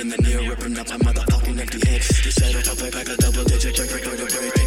in the near, ripping up my motherfucking empty head. You settle for a pack of double digit, drink, break or break.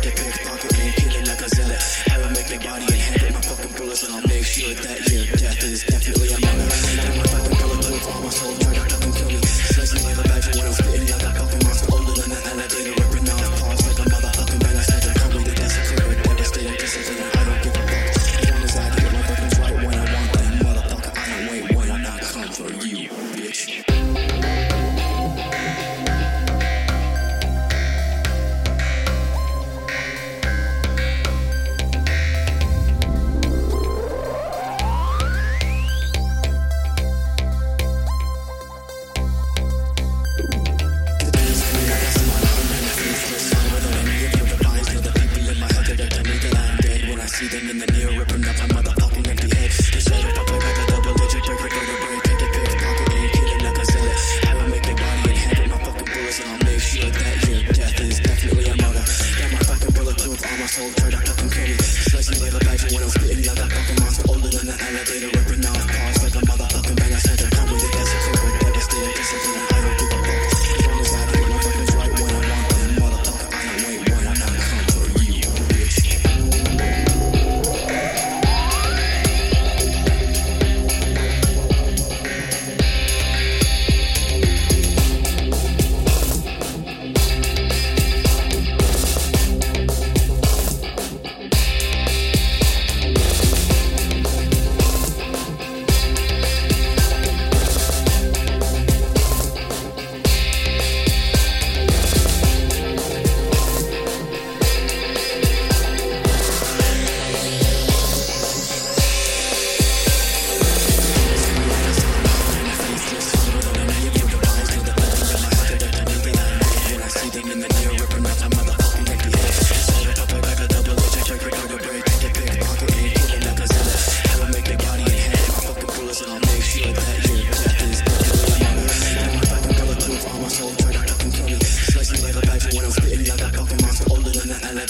feel that your death is definitely a motive. Got my fucking bulletproof armor sold product.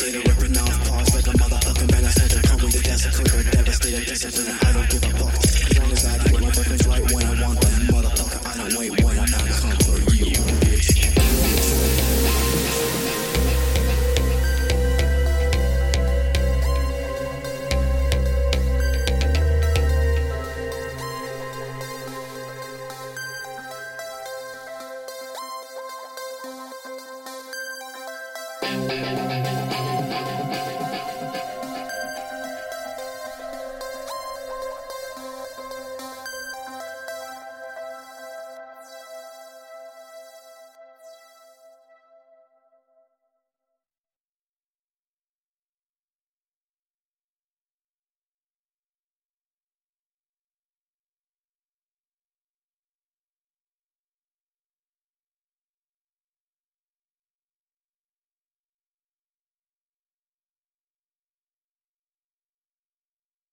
devastator, ripping out pause like a motherfucking bang. I said to come with the gas, a clicker, devastator, discipline.